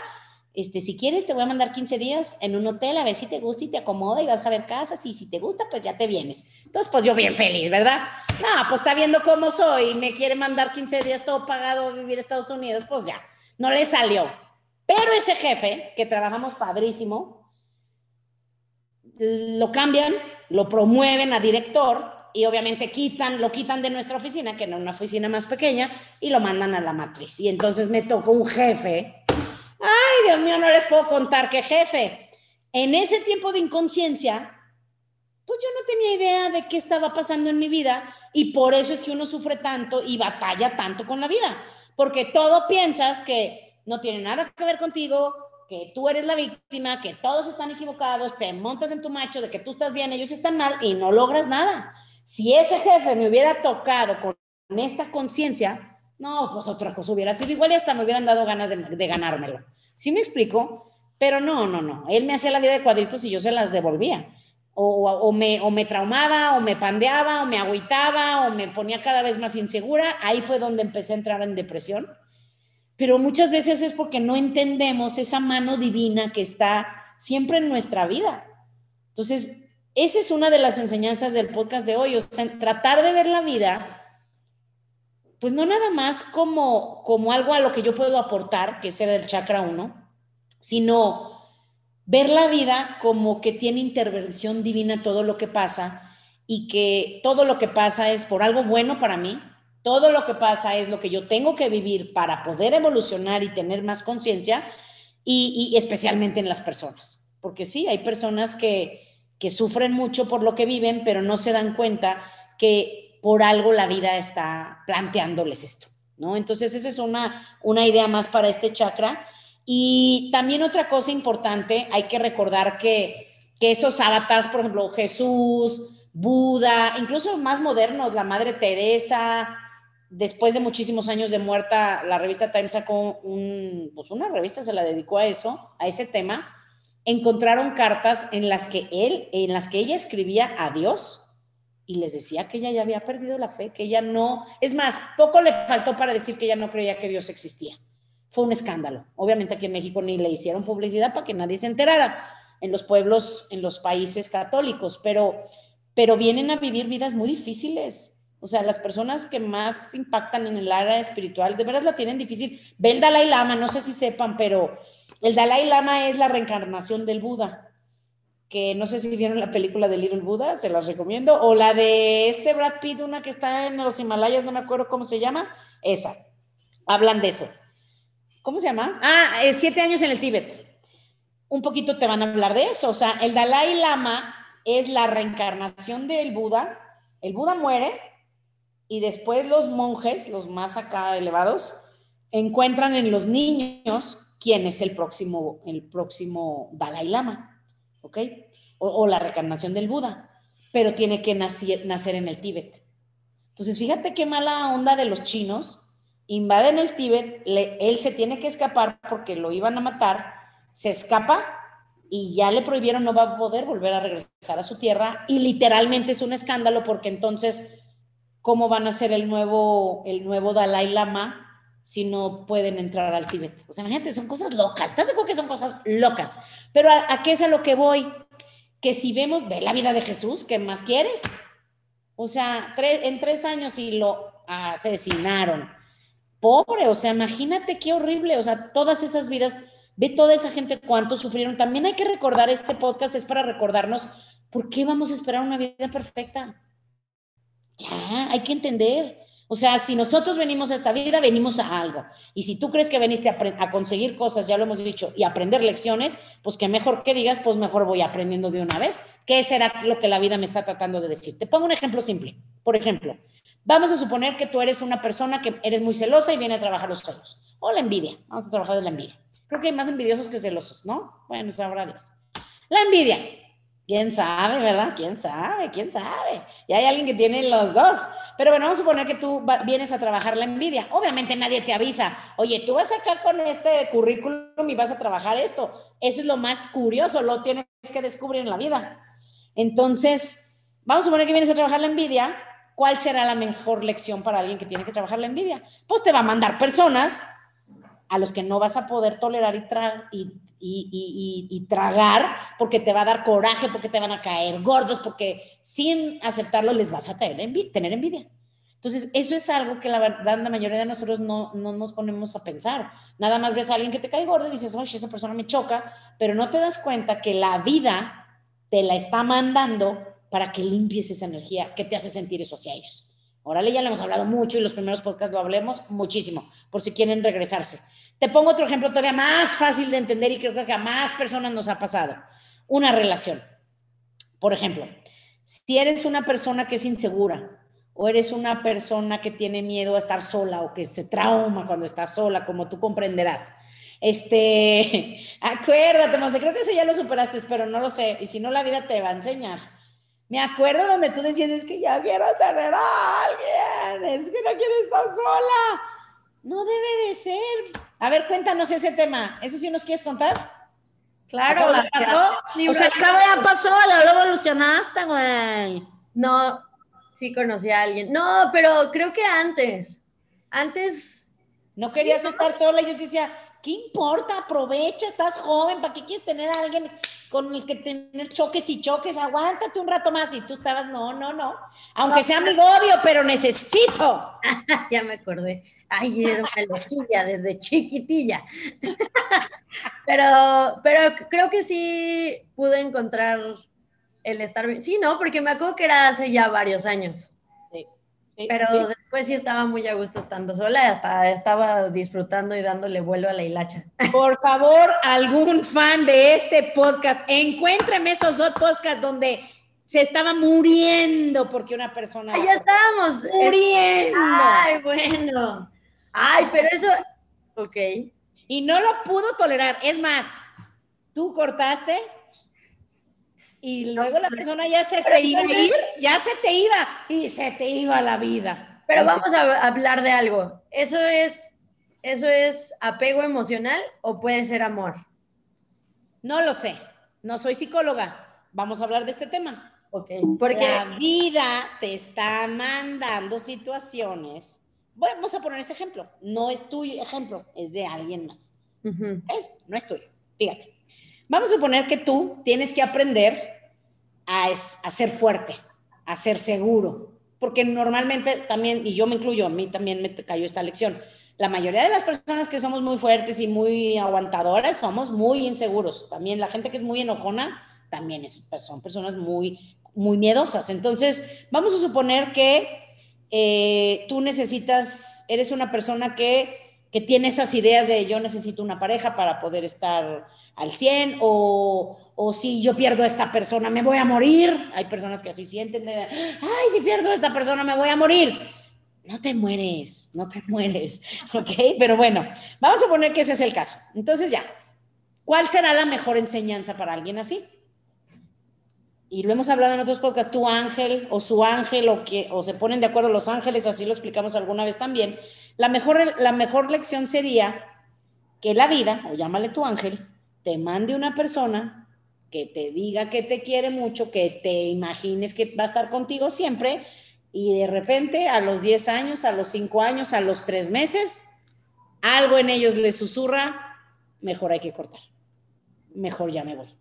S1: este, si quieres, te voy a mandar 15 días en un hotel a ver si te gusta y te acomoda y vas a ver casas y si te gusta, pues ya te vienes. Entonces, pues yo bien feliz, ¿verdad? No, pues está viendo cómo soy y me quiere mandar 15 días todo pagado a vivir a Estados Unidos, pues ya, no le salió. Pero ese jefe, que trabajamos padrísimo, lo cambian, lo promueven a director y obviamente quitan, lo quitan de nuestra oficina, que era una oficina más pequeña, y lo mandan a la matriz. Y entonces me tocó un jefe Dios mío, no les puedo contar qué jefe. En ese tiempo de inconsciencia, pues yo no tenía idea de qué estaba pasando en mi vida y por eso es que uno sufre tanto y batalla tanto con la vida, porque todo piensas que no tiene nada que ver contigo, que tú eres la víctima, que todos están equivocados, te montas en tu macho de que tú estás bien, ellos están mal y no logras nada. Si ese jefe me hubiera tocado con esta conciencia, no, pues otra cosa hubiera sido igual y hasta me hubieran dado ganas de, ganármelo. ¿Sí me explico? Pero no, no, no. Él me hacía la vida de cuadritos y yo se las devolvía. O, me, o me traumaba, o me pandeaba, o me agüitaba, o me ponía cada vez más insegura. Ahí fue donde empecé a entrar en depresión. Pero muchas veces es porque no entendemos esa mano divina que está siempre en nuestra vida. Entonces, esa es una de las enseñanzas del podcast de hoy, o sea, tratar de ver la vida pues no nada más como, como algo a lo que yo puedo aportar, que es el chakra 1, sino ver la vida como que tiene intervención divina todo lo que pasa y que todo lo que pasa es por algo bueno para mí, todo lo que pasa es lo que yo tengo que vivir para poder evolucionar y tener más conciencia y, y especialmente en las personas. porque sí, hay personas que, que sufren mucho por lo que viven, pero no se dan cuenta que por algo la vida está planteándoles esto, ¿no? Entonces, esa es una, una idea más para este chakra. Y también otra cosa importante, hay que recordar que, que esos avatars, por ejemplo, Jesús, Buda, incluso más modernos, la Madre Teresa, después de muchísimos años de muerta, la revista Time sacó un, pues una revista, se la dedicó a eso, a ese tema, encontraron cartas en las que él, en las que ella escribía a Dios y les decía que ella ya había perdido la fe, que ella no, es más, poco le faltó para decir que ella no creía que Dios existía. Fue un escándalo. Obviamente aquí en México ni le hicieron publicidad para que nadie se enterara en los pueblos, en los países católicos, pero, pero vienen a vivir vidas muy difíciles. O sea, las personas que más impactan en el área espiritual, de veras la tienen difícil. Ve el Dalai Lama, no sé si sepan, pero el Dalai Lama es la reencarnación del Buda que no sé si vieron la película de Little Buddha, se las recomiendo, o la de este Brad Pitt, una que está en los Himalayas, no me acuerdo cómo se llama, esa. Hablan de eso. ¿Cómo se llama? Ah, siete años en el Tíbet. Un poquito te van a hablar de eso. O sea, el Dalai Lama es la reencarnación del Buda. El Buda muere y después los monjes, los más acá elevados, encuentran en los niños quién es el próximo, el próximo Dalai Lama. ¿Ok? O, la reencarnación del Buda, pero tiene que nacer, nacer en el Tíbet. Entonces, fíjate qué mala onda de los chinos, invaden el Tíbet, él se tiene que escapar porque lo iban a matar, se escapa y ya le prohibieron, no va a poder volver a regresar a su tierra y literalmente es un escándalo porque entonces, ¿cómo van a ser el nuevo, el nuevo Dalai Lama si no pueden entrar al Tíbet. O sea, imagínate, son cosas locas. ¿Estás de acuerdo que son cosas locas? Pero ¿a, qué es a lo que voy? Que si vemos, ve la vida de Jesús, ¿qué más quieres? O sea, en tres años y lo asesinaron. Pobre, o sea, imagínate qué horrible. O sea, todas esas vidas, ve toda esa gente cuánto sufrieron. También hay que recordar, este podcast es para recordarnos por qué vamos a esperar una vida perfecta. Ya, hay que entender. O sea, si nosotros venimos a esta vida, venimos a algo. Y si tú crees que veniste a, conseguir cosas, ya lo hemos dicho, y aprender lecciones, pues que mejor que digas, pues mejor voy aprendiendo de una vez. ¿Qué será lo que la vida me está tratando de decir? Te pongo un ejemplo simple. Por ejemplo, vamos a suponer que tú eres una persona que eres muy celosa y viene a trabajar los celos. O la envidia. Vamos a trabajar de la envidia. Creo que hay más envidiosos que celosos, ¿no? Bueno, sabrá Dios. La envidia. ¿Quién sabe, verdad? ¿Quién sabe? ¿Quién sabe? Y hay alguien que tiene los dos. Pero bueno, vamos a suponer que tú vienes a trabajar la envidia. Obviamente nadie te avisa, oye, tú vas acá con este currículum y vas a trabajar esto. Eso es lo más curioso, lo tienes que descubrir en la vida. Entonces, vamos a suponer que vienes a trabajar la envidia. ¿Cuál será la mejor lección para alguien que tiene que trabajar la envidia? Pues te va a mandar personas a los que no vas a poder tolerar y, y, tragar porque te va a dar coraje, porque te van a caer gordos, porque sin aceptarlo les vas a tener, tener envidia. Entonces, eso es algo que la verdad la mayoría de nosotros no, no, nos ponemos a pensar. Nada más ves a alguien que te cae gordo y dices, oye, esa persona me choca, pero no te das cuenta que la vida te la está mandando para que limpies esa energía que te hace sentir eso hacia ellos. Órale, ya lo hemos hablado mucho y los primeros podcasts lo hablemos muchísimo, por si quieren regresarse. Te pongo otro ejemplo todavía más fácil de entender y creo que a más personas nos ha pasado. Una relación. Por ejemplo, si eres una persona que es insegura o eres una persona que tiene miedo a estar sola o que se trauma cuando está sola, como tú comprenderás. Este, acuérdate, Monse, creo que eso ya lo superaste, pero no lo sé. Y si no, la vida te va a enseñar. Me acuerdo donde tú decías, es que ya quiero tener a alguien, es que no quiero estar sola. No debe de ser. A ver, cuéntanos ese tema. ¿Eso sí nos quieres contar?
S2: Claro,
S1: ya pasó. O sea, acaba ya pasó, lo evolucionaste, güey.
S2: No, sí conocí a alguien. No, pero creo que antes. Antes.
S1: No querías estar sola. Yo te decía, ¿qué importa? Aprovecha, estás joven, ¿para qué quieres tener a alguien con el que tener choques y choques? Aguántate un rato más. Y tú estabas, no, no, no. Aunque sea mi obvio, pero necesito.
S2: ya me acordé. Ay, era una lojilla desde chiquitilla. pero, pero creo que sí pude encontrar el estar. Sí, no, porque me acuerdo que era hace ya varios años.
S1: Sí,
S2: pero después sí estaba muy a gusto estando sola, hasta estaba disfrutando y dándole vuelo a la hilacha.
S1: Por favor, algún fan de este podcast, encuéntreme esos dos podcasts donde se estaba muriendo porque una persona.
S2: Ahí estábamos.
S1: Muriendo.
S2: Ay, bueno. Ay, pero eso. Ok.
S1: Y no lo pudo tolerar. Es más, tú cortaste y luego la persona ya se te iba ya se te iba y se te iba la vida.
S2: Pero vamos a hablar de algo. ¿Eso es, eso es apego emocional o puede ser amor?
S1: No lo sé. No soy psicóloga. Vamos a hablar de este tema.
S2: Ok.
S1: Porque la vida te está mandando situaciones. Vamos a poner ese ejemplo. No es tu ejemplo, es de alguien más. No es tuyo. Fíjate. Vamos a suponer que tú tienes que aprender a, ser fuerte, a ser seguro, porque normalmente también, y yo me incluyo, a mí también me cayó esta lección, la mayoría de las personas que somos muy fuertes y muy aguantadoras somos muy inseguros. También la gente que es muy enojona también es, son personas muy, muy miedosas. Entonces, vamos a suponer que eh, tú necesitas, eres una persona que, que tiene esas ideas de yo necesito una pareja para poder estar al 100 o, o, si yo pierdo a esta persona me voy a morir. Hay personas que así sienten, de, ay, si pierdo a esta persona me voy a morir. No te mueres, no te mueres, ¿ok? Pero bueno, vamos a poner que ese es el caso. Entonces ya, ¿cuál será la mejor enseñanza para alguien así? Y lo hemos hablado en otros podcasts, tu ángel o su ángel o, que, o se ponen de acuerdo los ángeles, así lo explicamos alguna vez también. La mejor, la mejor lección sería que la vida, o llámale tu ángel, te mande una persona que te diga que te quiere mucho, que te imagines que va a estar contigo siempre y de repente a los 10 años, a los 5 años, a los 3 meses, algo en ellos les susurra, mejor hay que cortar, mejor ya me voy.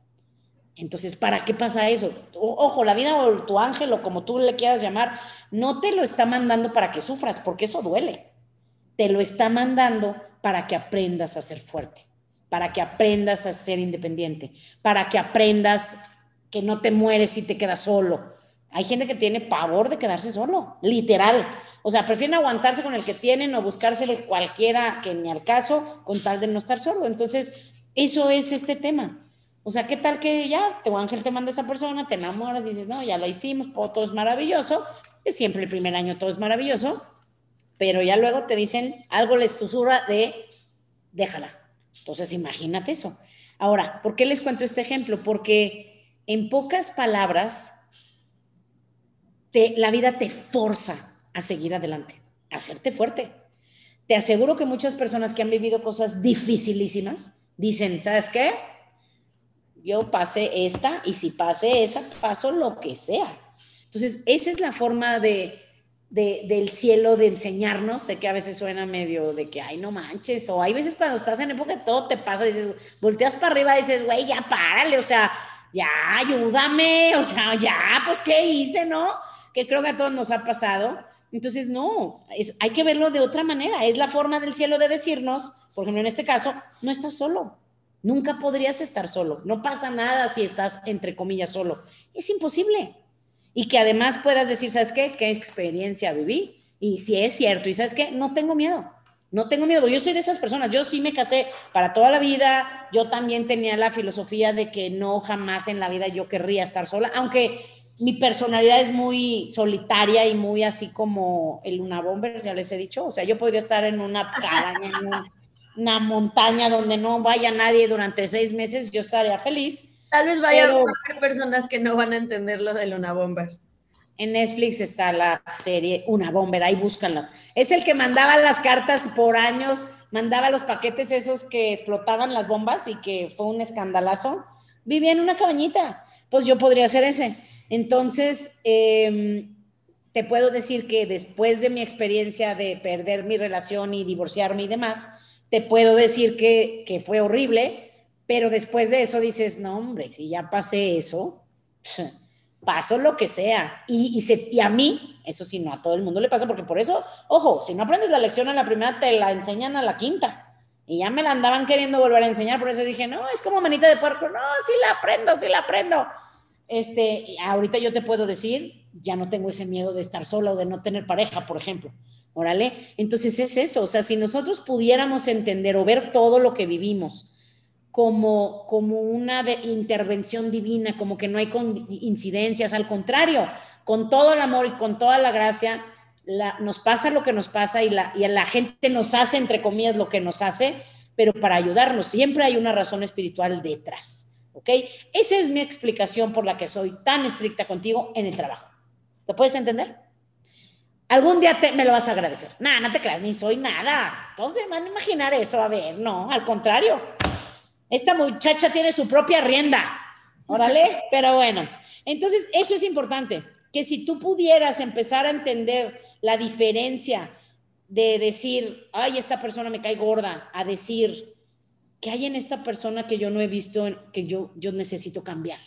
S1: Entonces, ¿para qué pasa eso? ojo, la vida o tu ángel o como tú le quieras llamar, no te lo está mandando para que sufras, porque eso duele. Te lo está mandando para que aprendas a ser fuerte para que aprendas a ser independiente, para que aprendas que no te mueres si te quedas solo. Hay gente que tiene pavor de quedarse solo, literal. O sea, prefieren aguantarse con el que tienen o buscársele cualquiera que ni al caso con tal de no estar solo. Entonces, eso es este tema. O sea, ¿qué tal que ya tu ángel te manda esa persona, te enamoras, dices, no, ya la hicimos, todo es maravilloso. Es siempre el primer año todo es maravilloso, pero ya luego te dicen, algo les susurra de, déjala, entonces, imagínate eso. Ahora, ¿por qué les cuento este ejemplo? Porque en pocas palabras, la vida te forza a seguir adelante, a hacerte fuerte. Te aseguro que muchas personas que han vivido cosas dificilísimas dicen, ¿sabes qué? Yo pasé esta y si pasé esa, paso lo que sea. Entonces, esa es la forma de, del cielo de enseñarnos. Sé que a veces suena medio de que, ay, no manches, o hay veces cuando estás en época todo te pasa, dices, volteas para arriba dices, güey, ya párale, o sea, ya ayúdame, o sea, ya, pues, ¿qué hice, no? Que creo que a todos nos ha pasado. Entonces, no, es, hay que verlo de otra manera. Es la forma del cielo de decirnos, por ejemplo, en este caso, no estás solo. Nunca podrías estar solo. No pasa nada si estás, entre comillas, solo. Es imposible y que además puedas decir, ¿sabes qué? ¿Qué experiencia viví? Y si es cierto, y ¿sabes qué? No tengo miedo. No tengo miedo, yo soy de esas personas, yo sí me casé para toda la vida, yo también tenía la filosofía de que no jamás en la vida yo querría estar sola, aunque mi personalidad es muy solitaria y muy así como el Luna Bomber, ya les he dicho, o sea, yo podría estar en una cabaña, en una montaña donde no vaya nadie durante seis meses, yo estaría feliz,
S2: Tal vez vaya a haber personas que no van a entender lo de Luna Bomber.
S1: En Netflix está la serie Una Bomber, ahí búscanlo. Es el que mandaba las cartas por años, mandaba los paquetes esos que explotaban las bombas y que fue un escandalazo. Vivía en una cabañita, pues yo podría ser ese. Entonces, em, te puedo decir que después de mi experiencia de perder mi relación y divorciarme y demás, te puedo decir que, que fue horrible, pero después de eso dices, no, hombre, si ya pasé eso, paso lo que sea. Y, a mí, eso sí, no a todo el mundo le pasa, porque por eso, ojo, si no aprendes la lección en la primera, te la enseñan a la quinta. Y ya me la andaban queriendo volver a enseñar, por eso dije, no, es como manita de puerco, no, sí la aprendo, sí la aprendo. Este, ahorita yo te puedo decir, ya no tengo ese miedo de estar sola o de no tener pareja, por ejemplo. Órale, entonces es eso, o sea, si nosotros pudiéramos entender o ver todo lo que vivimos como, como una intervención divina, como que no hay incidencias, al contrario, con todo el amor y con toda la gracia, nos pasa lo que nos pasa y la, y la gente nos hace, entre comillas, lo que nos hace, pero para ayudarnos siempre hay una razón espiritual detrás, ¿ok? Esa es mi explicación por la que soy tan estricta contigo en el trabajo. ¿Lo puedes entender? Algún día me lo vas a agradecer. Nada, no te creas, ni soy nada. Entonces van a imaginar eso. A ver, no, al contrario. Esta muchacha tiene su propia rienda. Órale, pero bueno. Entonces, eso es importante. Que si tú pudieras empezar a entender la diferencia de decir, ay, esta persona me cae gorda, a decir, ¿qué hay en esta persona que yo no he visto, que yo, yo necesito cambiar?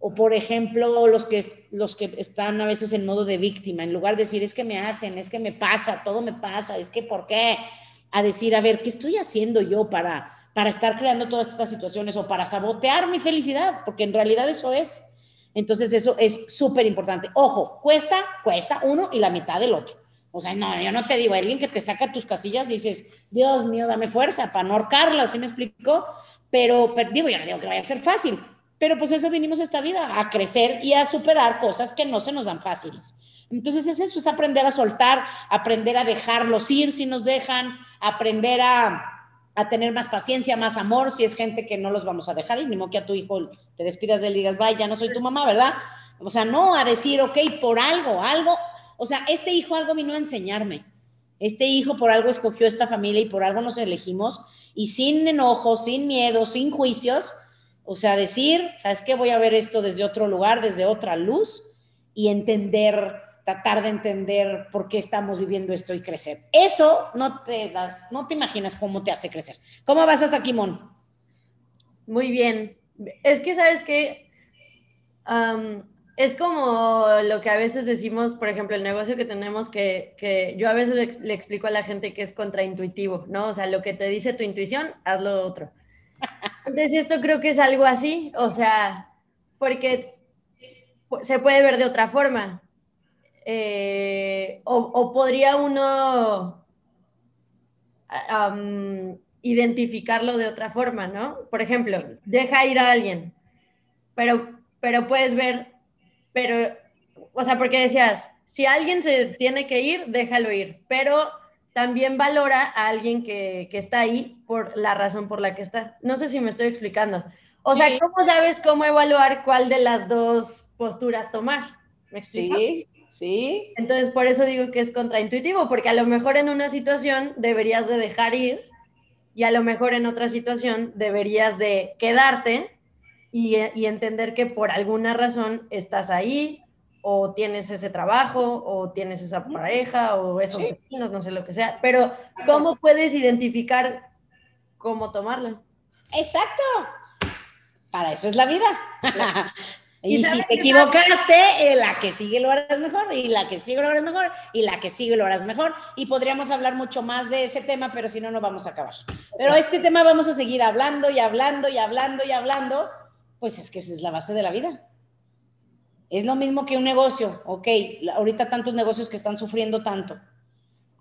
S1: O por ejemplo, los que, los que están a veces en modo de víctima, en lugar de decir, es que me hacen, es que me pasa, todo me pasa, es que ¿por qué? A decir, a ver, ¿qué estoy haciendo yo para, para estar creando todas estas situaciones o para sabotear mi felicidad? Porque en realidad eso es. Entonces eso es súper importante. Ojo, cuesta, cuesta uno y la mitad del otro. O sea, no, yo no te digo, alguien que te saca tus casillas, dices, Dios mío, dame fuerza para no ahorcarla, ¿sí me explico? Pero, pero digo, yo no digo que vaya a ser fácil, pero pues eso vinimos esta vida, a crecer y a superar cosas que no se nos dan fáciles. Entonces es eso, es aprender a soltar, aprender a dejarlos ir si nos dejan, aprender a, a tener más paciencia, más amor, si es gente que no los vamos a dejar, y ni modo que a tu hijo te despidas de él y vaya, ya no soy tu mamá, ¿verdad? O sea, no, a decir, ok, por algo, algo, o sea, este hijo algo vino a enseñarme, este hijo por algo escogió esta familia y por algo nos elegimos, y sin enojo, sin miedo, sin juicios, o sea, decir, ¿sabes qué? Voy a ver esto desde otro lugar, desde otra luz y entender, tratar de entender por qué estamos viviendo esto y crecer. Eso no te das, no te imaginas cómo te hace crecer. ¿Cómo vas hasta aquí, Mon?
S2: Muy bien. Es que, ¿sabes qué? es como lo que a veces decimos, por ejemplo, el negocio que tenemos que, que yo a veces le, le explico a la gente que es contraintuitivo, ¿no? O sea, lo que te dice tu intuición, hazlo otro. Entonces, esto creo que es algo así, o sea, porque se puede ver de otra forma. Eh, o, podría uno identificarlo de otra forma, ¿no? Por ejemplo, deja ir a alguien, pero, pero puedes ver, pero, o sea, porque decías, si alguien se tiene que ir, déjalo ir, pero también valora a alguien que, está ahí por la razón por la que está. No sé si me estoy explicando. O sea, ¿cómo sabes cómo evaluar cuál de las dos posturas tomar?
S1: ¿Me Sí, sí.
S2: Entonces, por eso digo que es contraintuitivo, porque a lo mejor en una situación deberías de dejar ir y a lo mejor en otra situación deberías de quedarte y, y entender que por alguna razón estás ahí o tienes ese trabajo, o tienes esa pareja, o esos vecinos, no sé lo que sea, pero ¿cómo puedes identificar cómo tomarlo?
S1: Exacto. Para eso es la vida. y, si te equivocaste, eh, la que sigue lo harás mejor, y la que sigue lo harás mejor, y la que sigue lo harás mejor. Y podríamos hablar mucho más de ese tema, pero si no, no vamos a acabar. Pero este tema vamos a seguir hablando y hablando y hablando y hablando, pues es que esa es la base de la vida. Es lo mismo que un negocio, ok, ahorita tantos negocios que están sufriendo tanto.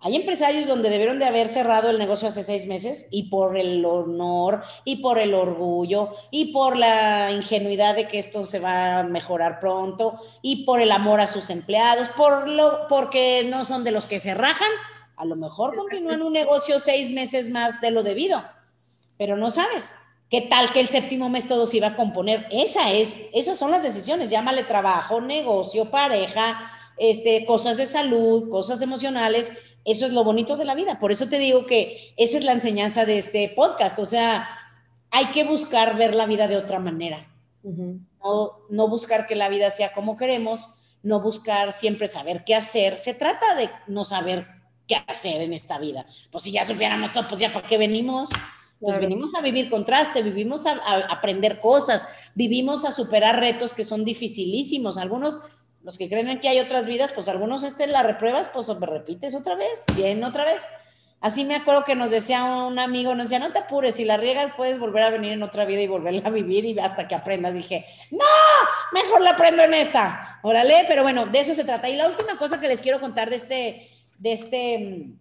S1: Hay empresarios donde debieron de haber cerrado el negocio hace seis meses y por el honor y por el orgullo y por la ingenuidad de que esto se va a mejorar pronto y por el amor a sus empleados, por lo, porque no son de los que se rajan, a lo mejor continúan un negocio seis meses más de lo debido, pero no sabes. ¿Qué tal que el séptimo mes todo se iba a componer? Esa es, esas son las decisiones. Llámale trabajo, negocio, pareja, este, cosas de salud, cosas emocionales. Eso es lo bonito de la vida. Por eso te digo que esa es la enseñanza de este podcast. O sea, hay que buscar ver la vida de otra manera. no, no buscar que la vida sea como queremos, no buscar siempre saber qué hacer. Se trata de no saber qué hacer en esta vida. Pues si ya supiéramos todo, pues ya para qué venimos. Pues venimos a vivir contraste, vivimos a, aprender cosas, vivimos a superar retos que son dificilísimos. Algunos, los que creen que hay otras vidas, pues algunos este, la repruebas, pues repites otra vez, bien otra vez. Así me acuerdo que nos decía un amigo, nos decía, no te apures, si la riegas puedes volver a venir en otra vida y volverla a vivir y hasta que aprendas. Dije, no, mejor la aprendo en esta. Órale, pero bueno, de eso se trata. Y la última cosa que les quiero contar de este, de este mm,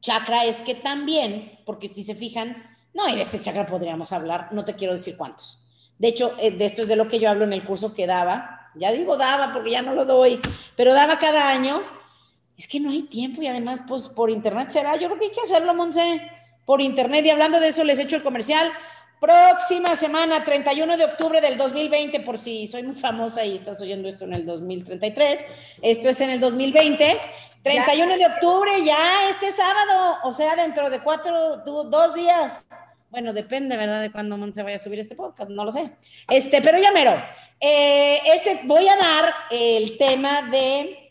S1: chakra es que también, porque si se fijan, no, en este chakra podríamos hablar, no te quiero decir cuántos. De hecho, eh, de esto es de lo que yo hablo en el curso que daba. Ya digo daba porque ya no lo doy, pero daba cada año es que no hay tiempo y además, pues por internet será. Yo creo que hay que hacerlo, Monse, por internet. Y hablando de eso, les echo el comercial. Próxima semana, 31 de octubre del 2020, por si soy muy famosa y estás oyendo esto en el 2033, esto es en el 2020. 31 de octubre, ya este sábado, o sea, dentro de cuatro, dos días. Bueno, depende, ¿verdad? De cuándo Monse vaya a subir este podcast, no lo sé. Este, pero ya mero. Eh, este, voy a dar el tema de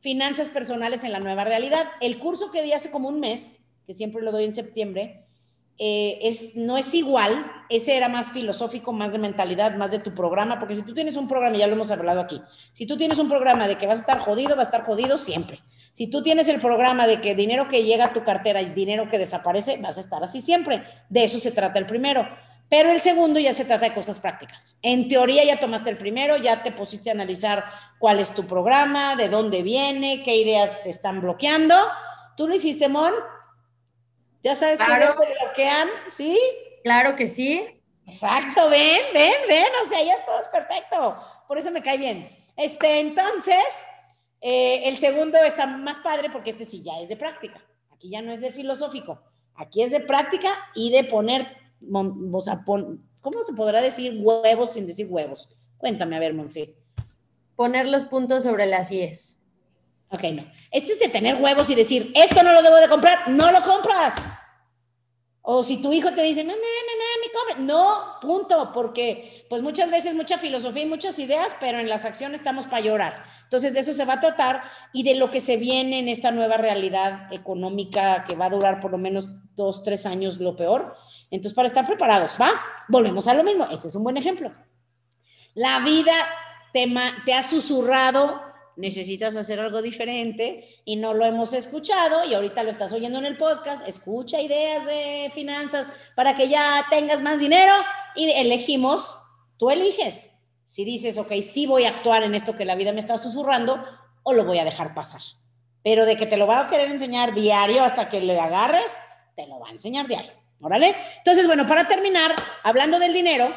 S1: Finanzas personales en la nueva realidad. El curso que di hace como un mes, que siempre lo doy en septiembre, eh, es, no es igual, ese era más filosófico, más de mentalidad, más de tu programa, porque si tú tienes un programa, ya lo hemos hablado aquí, si tú tienes un programa de que vas a estar jodido, va a estar jodido siempre. Si tú tienes el programa de que dinero que llega a tu cartera y dinero que desaparece, vas a estar así siempre. De eso se trata el primero. Pero el segundo ya se trata de cosas prácticas. En teoría ya tomaste el primero, ya te pusiste a analizar cuál es tu programa, de dónde viene, qué ideas te están bloqueando. ¿Tú lo hiciste, Mon? ¿Ya sabes claro. qué te bloquean? ¿Sí?
S2: Claro que sí.
S1: Exacto, ven, ven, ven, o sea, ya todo es perfecto. Por eso me cae bien. Este, entonces, eh, el segundo está más padre porque este sí ya es de práctica. Aquí ya no es de filosófico. Aquí es de práctica y de poner o sea, ¿cómo se podrá decir huevos sin decir huevos? Cuéntame, a ver, Monse.
S2: Poner los puntos sobre las IES.
S1: Ok, no. Este es de tener huevos y decir, esto no lo debo de comprar, no lo compras. O si tu hijo te dice, mamá, mamá, me compra. No, punto, porque pues muchas veces mucha filosofía y muchas ideas, pero en las acciones estamos para llorar. Entonces de eso se va a tratar y de lo que se viene en esta nueva realidad económica que va a durar por lo menos dos, tres años, lo peor. Entonces, para estar preparados, ¿va? Volvemos a lo mismo. Este es un buen ejemplo. La vida te, te ha susurrado, necesitas hacer algo diferente y no lo hemos escuchado y ahorita lo estás oyendo en el podcast. Escucha ideas de finanzas para que ya tengas más dinero y elegimos, tú eliges. Si dices, ok, sí voy a actuar en esto que la vida me está susurrando o lo voy a dejar pasar. Pero de que te lo va a querer enseñar diario hasta que le agarres, te lo va a enseñar diario. ¿Órale? Entonces, bueno, para terminar, hablando del dinero,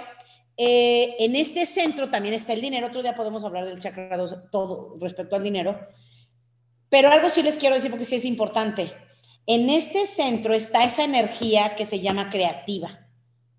S1: eh, en este centro también está el dinero. Otro día podemos hablar del chakra 2, todo respecto al dinero. Pero algo sí les quiero decir porque sí es importante. En este centro está esa energía que se llama creativa.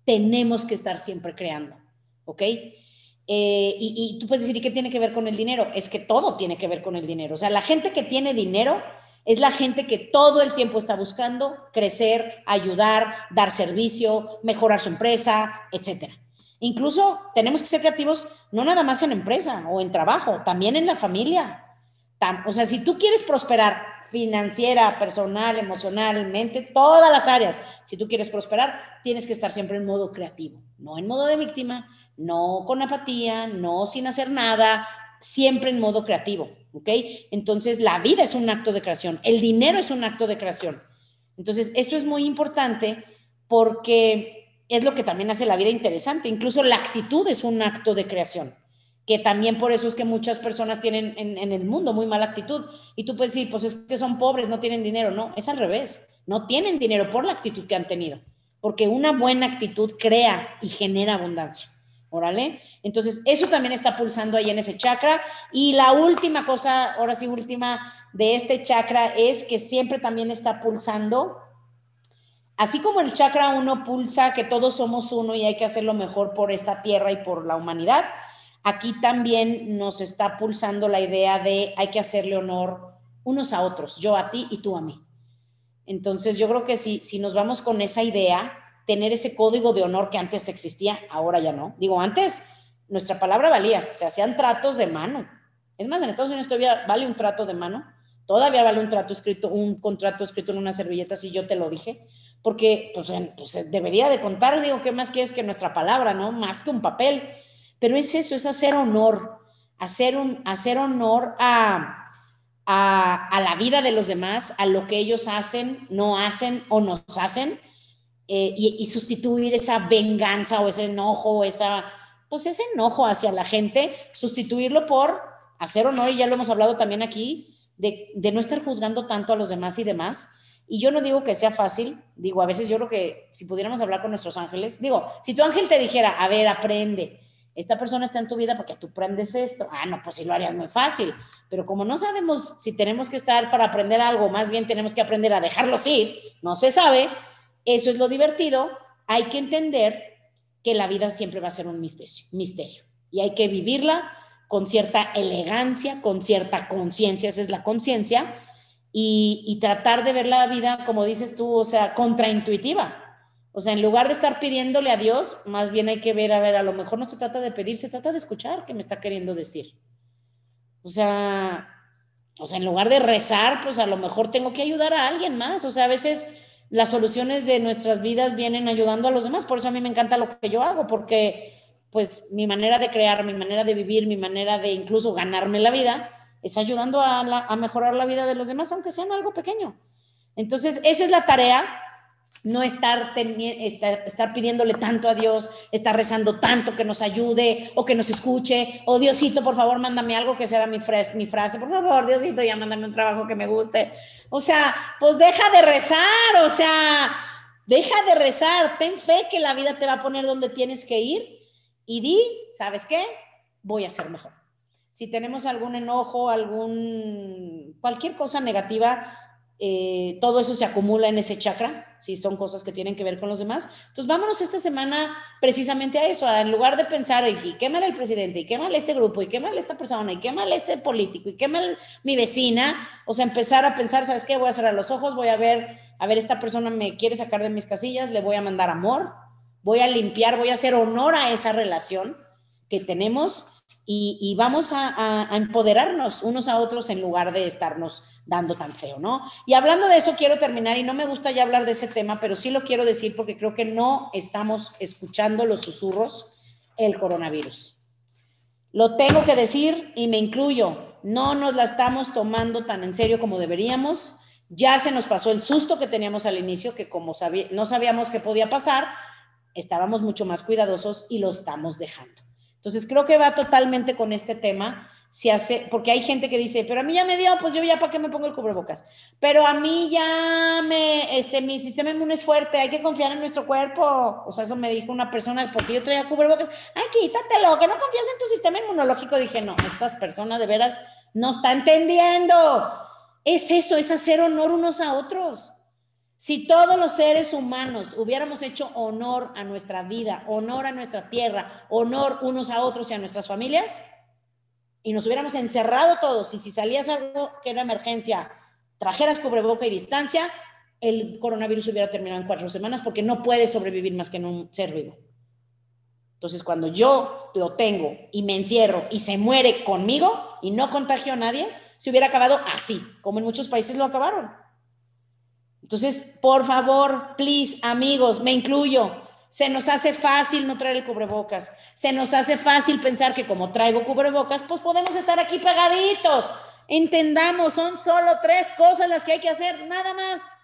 S1: Tenemos que estar siempre creando, ¿ok? Eh, y, y, tú puedes decir, ¿y qué tiene que ver con el dinero? Es que todo tiene que ver con el dinero. O sea, la gente que tiene dinero es la gente que todo el tiempo está buscando crecer, ayudar, dar servicio, mejorar su empresa, etc. Incluso tenemos que ser creativos no nada más en empresa o en trabajo, también en la familia. O sea, si tú quieres prosperar financiera, personal, emocionalmente, todas las áreas, si tú quieres prosperar, tienes que estar siempre en modo creativo, no en modo de víctima, no con apatía, no sin hacer nada, siempre en modo creativo, ¿ok? Entonces, la vida es un acto de creación, el dinero es un acto de creación. Entonces, esto es muy importante porque es lo que también hace la vida interesante. Incluso la actitud es un acto de creación, que también por eso es que muchas personas tienen en, en el mundo muy mala actitud. Y tú puedes decir, pues es que son pobres, no tienen dinero. No, es al revés. No tienen dinero por la actitud que han tenido, porque una buena actitud crea y genera abundancia. Órale. Entonces, eso también está pulsando ahí en ese chakra. Y la última cosa, ahora sí, última de este chakra es que siempre también está pulsando. Así como el chakra uno pulsa que todos somos uno y hay que hacerlo mejor por esta tierra y por la humanidad, aquí también nos está pulsando la idea de hay que hacerle honor unos a otros, yo a ti y tú a mí. Entonces, yo creo que si, si nos vamos con esa idea, tener ese código de honor que antes existía, ahora ya no. Digo, antes nuestra palabra valía, se hacían tratos de mano. Es más, en Estados Unidos todavía vale un trato de mano, todavía vale un trato escrito, un contrato escrito en una servilleta, si yo te lo dije, porque pues, pues debería de contar, digo, ¿qué más quieres que nuestra palabra, no? Más que un papel. Pero es eso, es hacer honor, hacer, un, hacer honor a, a, la vida de los demás, a lo que ellos hacen, no hacen o nos hacen, eh, y, sustituir esa venganza o ese enojo esa, pues ese enojo hacia la gente, sustituirlo por hacer honor, y ya lo hemos hablado también aquí, de, no estar juzgando tanto a los demás y demás. Y yo no digo que sea fácil, digo, a veces yo creo que si pudiéramos hablar con nuestros ángeles, digo, si tu ángel te dijera, a ver, aprende, esta persona está en tu vida porque tú aprendes esto. Ah, no, pues sí lo harías muy fácil. Pero como no sabemos si tenemos que estar para aprender algo, más bien tenemos que aprender a dejarlos ir, no se sabe, eso es lo divertido. Hay que entender que la vida siempre va a ser un misterio, misterio. Y hay que vivirla con cierta elegancia, con cierta conciencia, esa es la conciencia, y, tratar de ver la vida, como dices tú, o sea, contraintuitiva o sea, en lugar de estar pidiéndole a Dios, más bien hay que ver, a ver, a lo mejor no se trata de pedir, se trata de escuchar qué me está queriendo decir. O sea, o sea, en lugar de rezar, pues a lo mejor tengo que ayudar a alguien más. O sea, a veces las soluciones de nuestras vidas vienen ayudando a los demás. Por eso a mí me encanta lo que yo hago, porque pues mi manera de crear, mi manera de vivir, mi manera de incluso ganarme la vida, es ayudando a, a mejorar la vida de los demás, aunque sean algo pequeño. Entonces, esa es la tarea no estar, estar, pidiéndole tanto a Dios, estar rezando tanto que nos ayude o que nos escuche, o Diosito, por favor, mándame algo que sea mi, mi frase, por favor, Diosito, ya mándame un trabajo que me guste. O sea, pues deja de rezar, o sea, deja de rezar, ten fe que la vida te va a poner donde tienes que ir y di, ¿sabes qué? Voy a ser mejor. Si tenemos algún enojo, algún, cualquier cosa negativa, eh, todo eso se acumula en ese chakra, si son cosas que tienen que ver con los demás. Entonces, vámonos esta semana precisamente a eso, en lugar de pensar, y qué mal el presidente, y qué mal este grupo, y qué mal esta persona, y qué mal este político, y qué mal mi vecina, o sea, empezar a pensar, ¿sabes qué? Voy a cerrar los ojos, voy a ver, a ver, esta persona me quiere sacar de mis casillas, le voy a mandar amor, voy a limpiar, voy a hacer honor a esa relación que tenemos y, vamos a, empoderarnos unos a otros en lugar de estarnos dando tan feo, ¿no? Y hablando de eso, quiero terminar, y no me gusta ya hablar de ese tema, pero sí lo quiero decir porque creo que no estamos escuchando los susurros el coronavirus. Lo tengo que decir y me incluyo, no nos la estamos tomando tan en serio como deberíamos. Ya se nos pasó el susto que teníamos al inicio, que como no sabíamos qué podía pasar, estábamos mucho más cuidadosos y lo estamos dejando. Entonces creo que va totalmente con este tema. Si hace, porque hay gente que dice, pero a mí ya me dio, pues yo ya para qué me pongo el cubrebocas. Pero a mí ya me, este, mi sistema inmune es fuerte, hay que confiar en nuestro cuerpo. O sea, eso me dijo una persona, porque yo traía cubrebocas, ay, quítatelo, que no confías en tu sistema inmunológico. Dije, no, esta persona de veras no está entendiendo. Es eso, es hacer honor unos a otros. Si todos los seres humanos hubiéramos hecho honor a nuestra vida, honor a nuestra tierra, honor unos a otros y a nuestras familias, y nos hubiéramos encerrado todos, y si salías algo que era emergencia, trajeras cubreboca y distancia, el coronavirus hubiera terminado en cuatro semanas porque no puede sobrevivir más que en un ser vivo. Entonces, cuando yo lo tengo y me encierro y se muere conmigo y no contagio a nadie, se hubiera acabado así, como en muchos países lo acabaron. Entonces, por favor, please, amigos, me incluyo. Se nos hace fácil no traer el cubrebocas. Se nos hace fácil pensar que como traigo cubrebocas, pues podemos estar aquí pegaditos. Entendamos, son solo tres cosas las que hay que hacer, nada más.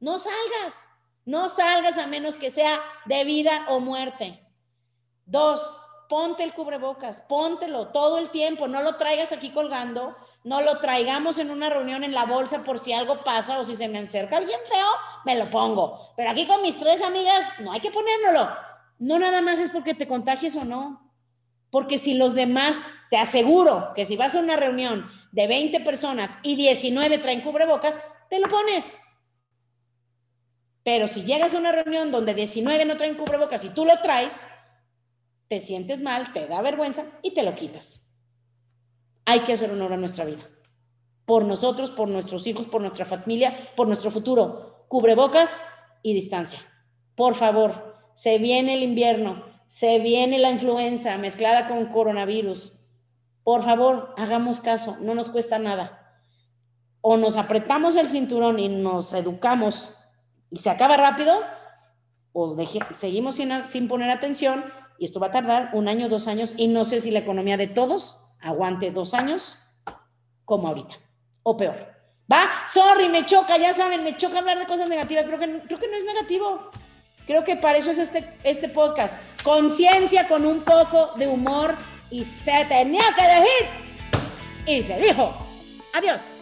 S1: No salgas, no salgas a menos que sea de vida o muerte. Dos, ponte el cubrebocas, póntelo todo el tiempo, no lo traigas aquí colgando, no lo traigamos en una reunión en la bolsa por si algo pasa o si se me acerca alguien feo, me lo pongo. Pero aquí con mis tres amigas, no hay que ponérnoslo. No nada más es porque te contagies o no. Porque si los demás, te aseguro que si vas a una reunión de 20 personas y 19 traen cubrebocas, te lo pones. Pero si llegas a una reunión donde 19 no traen cubrebocas y tú lo traes, te sientes mal, te da vergüenza y te lo quitas. Hay que hacer honor a nuestra vida. Por nosotros, por nuestros hijos, por nuestra familia, por nuestro futuro. Cubrebocas y distancia. Por favor, se viene el invierno, se viene la influenza mezclada con coronavirus. Por favor, hagamos caso, no nos cuesta nada. O nos apretamos el cinturón y nos educamos y se acaba rápido, o seguimos sin, sin poner atención y esto va a tardar un año, dos años, y no sé si la economía de todos aguante dos años como ahorita. o peor. ¿Va? Sorry, me choca, ya saben, me choca hablar de cosas negativas, pero creo que no es negativo. Creo que para eso es este, este podcast. Conciencia con un poco de humor y se tenía que decir. Y se dijo. Adiós.